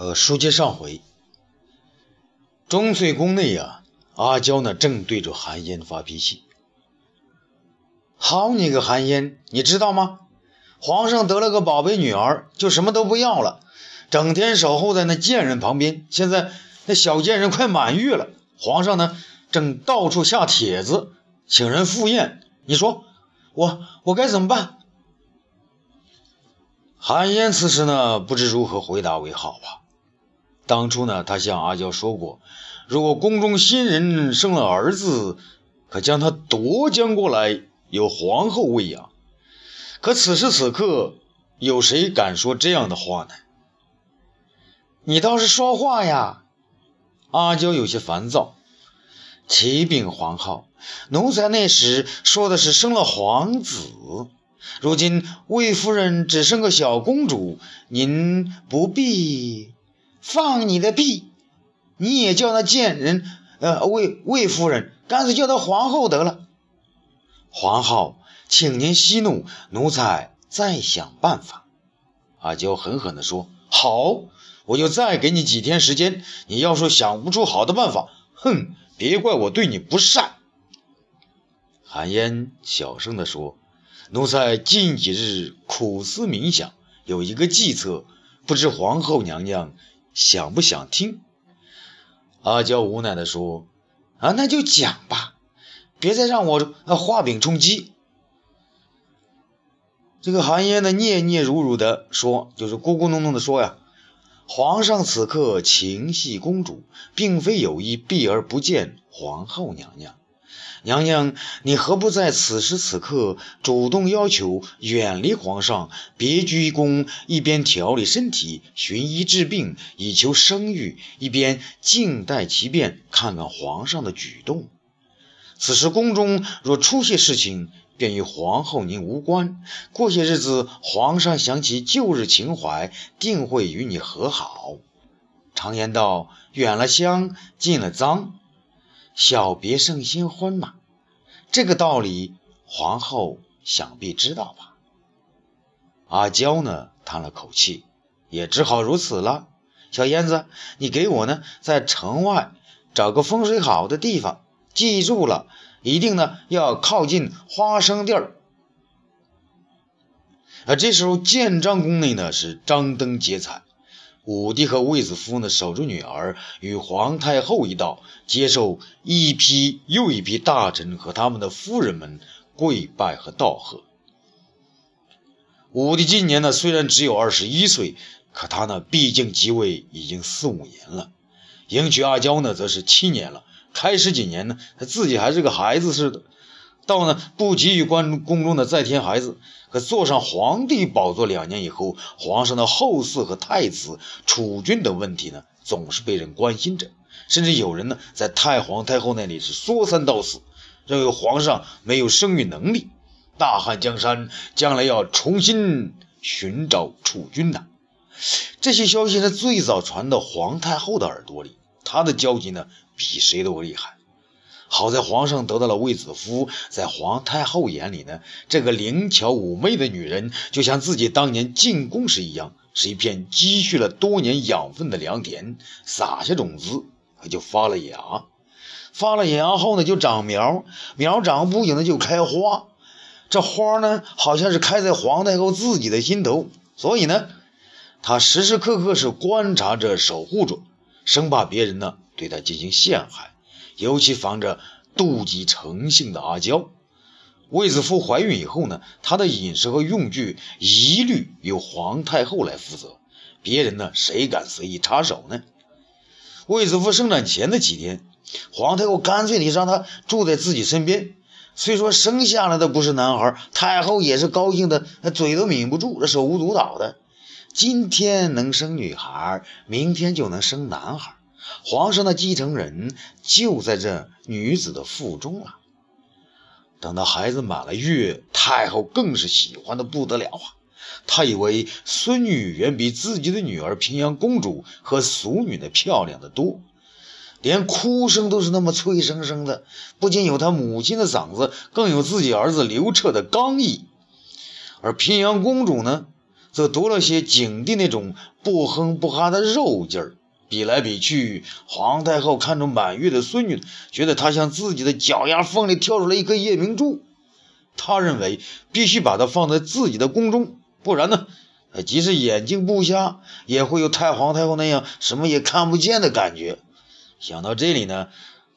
呃，书接上回，钟粹宫内呀，阿娇呢正对着韩嫣发脾气。好你个韩嫣，你知道吗？皇上得了个宝贝女儿，就什么都不要了，整天守候在那贱人旁边。现在那小贱人快满月了，皇上呢正到处下帖子请人赴宴。你说我我该怎么办？韩嫣此时呢不知如何回答为好啊。当初呢，他向阿娇说过，如果宫中新人生了儿子，可将他夺将过来，由皇后喂养。可此时此刻，有谁敢说这样的话呢？你倒是说话呀！阿娇有些烦躁。启禀皇后，奴才那时说的是生了皇子，如今魏夫人只生个小公主，您不必。放你的屁！你也叫那贱人，呃，魏魏夫人，干脆叫她皇后得了。皇后，请您息怒，奴才再想办法。阿娇狠狠地说：“好，我就再给你几天时间。你要说想不出好的办法，哼，别怪我对你不善。”韩嫣小声地说：“奴才近几日苦思冥想，有一个计策，不知皇后娘娘。”想不想听？阿娇无奈地说：“啊，那就讲吧，别再让我画饼充饥。”这个韩嫣呢，嗫嗫辱辱的说，就是咕咕哝哝的说呀：“皇上此刻情系公主，并非有意避而不见皇后娘娘。”娘娘，你何不在此时此刻主动要求远离皇上，别居宫，一边调理身体、寻医治病，以求生育，一边静待其变，看看皇上的举动。此时宫中若出些事情，便与皇后您无关。过些日子，皇上想起旧日情怀，定会与你和好。常言道：远了香，近了脏。小别胜新婚嘛，这个道理皇后想必知道吧？阿娇呢叹了口气，也只好如此了。小燕子，你给我呢在城外找个风水好的地方，记住了，一定呢要靠近花生地儿。而这时候，建章宫内呢是张灯结彩。武帝和卫子夫呢，守着女儿，与皇太后一道，接受一批又一批大臣和他们的夫人们跪拜和道贺。武帝今年呢，虽然只有二十一岁，可他呢，毕竟即位已经四五年了。迎娶阿娇呢，则是七年了。开始几年呢，他自己还是个孩子似的。到呢，不急于关宫中的在天孩子。可坐上皇帝宝座两年以后，皇上的后嗣和太子、储君等问题呢，总是被人关心着。甚至有人呢，在太皇太后那里是说三道四，认为皇上没有生育能力，大汉江山将来要重新寻找储君呐。这些消息呢，最早传到皇太后的耳朵里，她的焦急呢，比谁都厉害。好在皇上得到了卫子夫，在皇太后眼里呢，这个灵巧妩媚的女人就像自己当年进宫时一样，是一片积蓄了多年养分的良田，撒下种子，就发了芽，发了芽后呢，就长苗，苗长不久呢，就开花，这花呢，好像是开在皇太后自己的心头，所以呢，她时时刻刻是观察着、守护着，生怕别人呢对她进行陷害。尤其防着妒忌成性的阿娇。卫子夫怀孕以后呢，她的饮食和用具一律由皇太后来负责，别人呢谁敢随意插手呢？卫子夫生产前的几天，皇太后干脆你让他住在自己身边。虽说生下来的不是男孩，太后也是高兴的，嘴都抿不住，这手舞足蹈的。今天能生女孩，明天就能生男孩。皇上的继承人就在这女子的腹中了。等到孩子满了月，太后更是喜欢的不得了啊！她以为孙女远比自己的女儿平阳公主和俗女的漂亮的多，连哭声都是那么脆生生的，不仅有她母亲的嗓子，更有自己儿子刘彻的刚毅。而平阳公主呢，则多了些景帝那种不哼不哈的肉劲儿。比来比去，皇太后看着满月的孙女，觉得她像自己的脚丫缝里跳出来一颗夜明珠。她认为必须把她放在自己的宫中，不然呢，即使眼睛不瞎，也会有太皇太后那样什么也看不见的感觉。想到这里呢，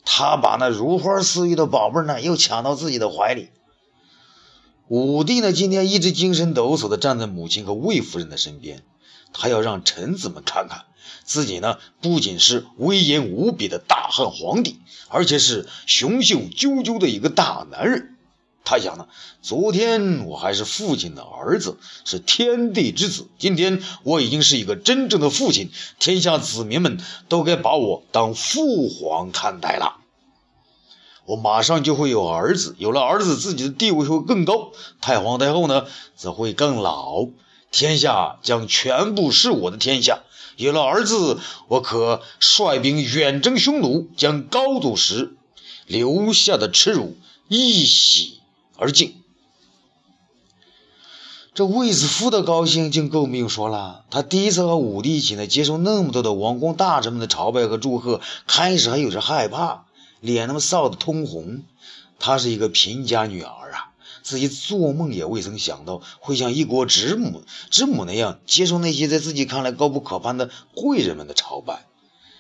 他把那如花似玉的宝贝呢又抢到自己的怀里。武帝呢，今天一直精神抖擞地站在母亲和魏夫人的身边，他要让臣子们看看。自己呢，不仅是威严无比的大汉皇帝，而且是雄秀赳赳的一个大男人。他想呢，昨天我还是父亲的儿子，是天地之子，今天我已经是一个真正的父亲，天下子民们都该把我当父皇看待了。我马上就会有儿子，有了儿子，自己的地位会更高，太皇太后呢，则会更老，天下将全部是我的天下。有了儿子，我可率兵远征匈奴，将高祖时留下的耻辱一洗而尽。这卫子夫的高兴就更不用说了。他第一次和武帝一起呢，接受那么多的王公大臣们的朝拜和祝贺，开始还有些害怕，脸那么臊得通红。她是一个贫家女儿啊。自己做梦也未曾想到会像一国之母之母那样接受那些在自己看来高不可攀的贵人们的朝拜。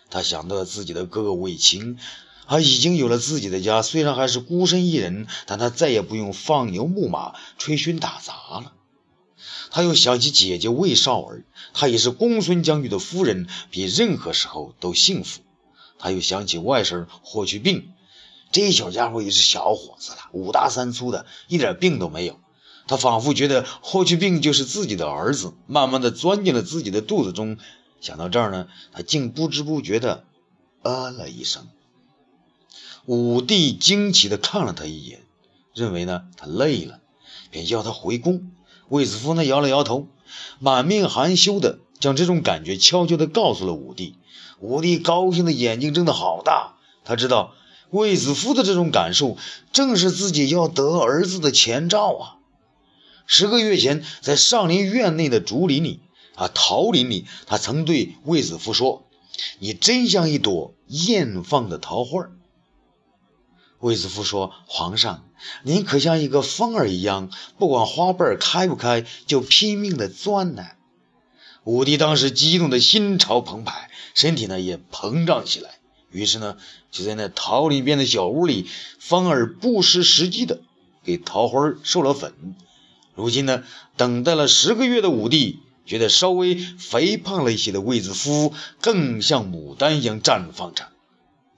他想到了自己的哥哥卫青，啊，已经有了自己的家，虽然还是孤身一人，但他再也不用放牛牧马、吹嘘打杂了。他又想起姐姐魏少儿，她也是公孙将军的夫人，比任何时候都幸福。他又想起外甥霍去病。这小家伙也是小伙子了，五大三粗的，一点病都没有。他仿佛觉得霍去病就是自己的儿子，慢慢的钻进了自己的肚子中。想到这儿呢，他竟不知不觉的啊了一声。武帝惊奇的看了他一眼，认为呢他累了，便要他回宫。卫子夫呢摇了摇头，满面含羞的将这种感觉悄悄的告诉了武帝。武帝高兴的眼睛睁得好大，他知道。卫子夫的这种感受，正是自己要得儿子的前兆啊！十个月前，在上林院内的竹林里，啊，桃林里，他曾对卫子夫说：“你真像一朵艳放的桃花。”卫子夫说：“皇上，您可像一个风儿一样，不管花瓣开不开，就拼命的钻呢。”武帝当时激动的心潮澎湃，身体呢也膨胀起来。于是呢，就在那桃林边的小屋里，方儿不失时机的给桃花授了粉。如今呢，等待了十个月的武帝，觉得稍微肥胖了一些的卫子夫更像牡丹一样绽放着。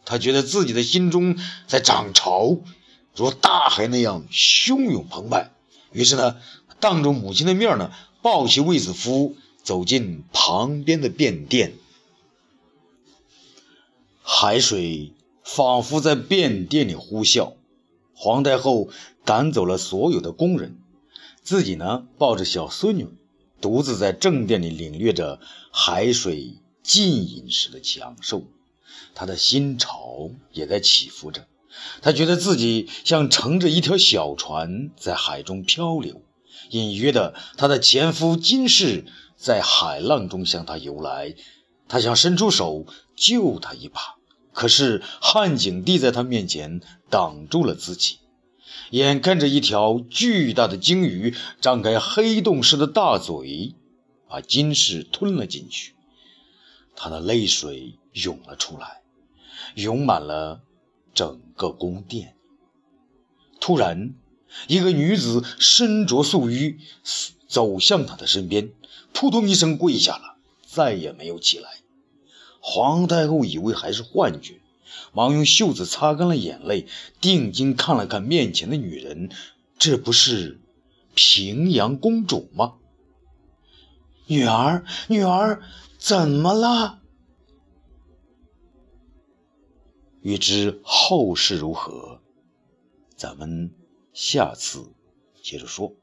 他觉得自己的心中在涨潮，如大海那样汹涌澎湃。于是呢，当着母亲的面呢，抱起卫子夫走进旁边的便殿。海水仿佛在便殿里呼啸，皇太后赶走了所有的工人，自己呢抱着小孙女，独自在正殿里领略着海水浸淫时的享受。她的心潮也在起伏着，她觉得自己像乘着一条小船在海中漂流，隐约的，她的前夫金氏在海浪中向她游来，他想伸出手救他一把。可是汉景帝在他面前挡住了自己，眼看着一条巨大的鲸鱼张开黑洞似的大嘴，把金氏吞了进去。他的泪水涌了出来，涌满了整个宫殿。突然，一个女子身着素衣走向他的身边，扑通一声跪下了，再也没有起来。皇太后以为还是幻觉，忙用袖子擦干了眼泪，定睛看了看面前的女人，这不是平阳公主吗？女儿，女儿，怎么了？欲知后事如何，咱们下次接着说。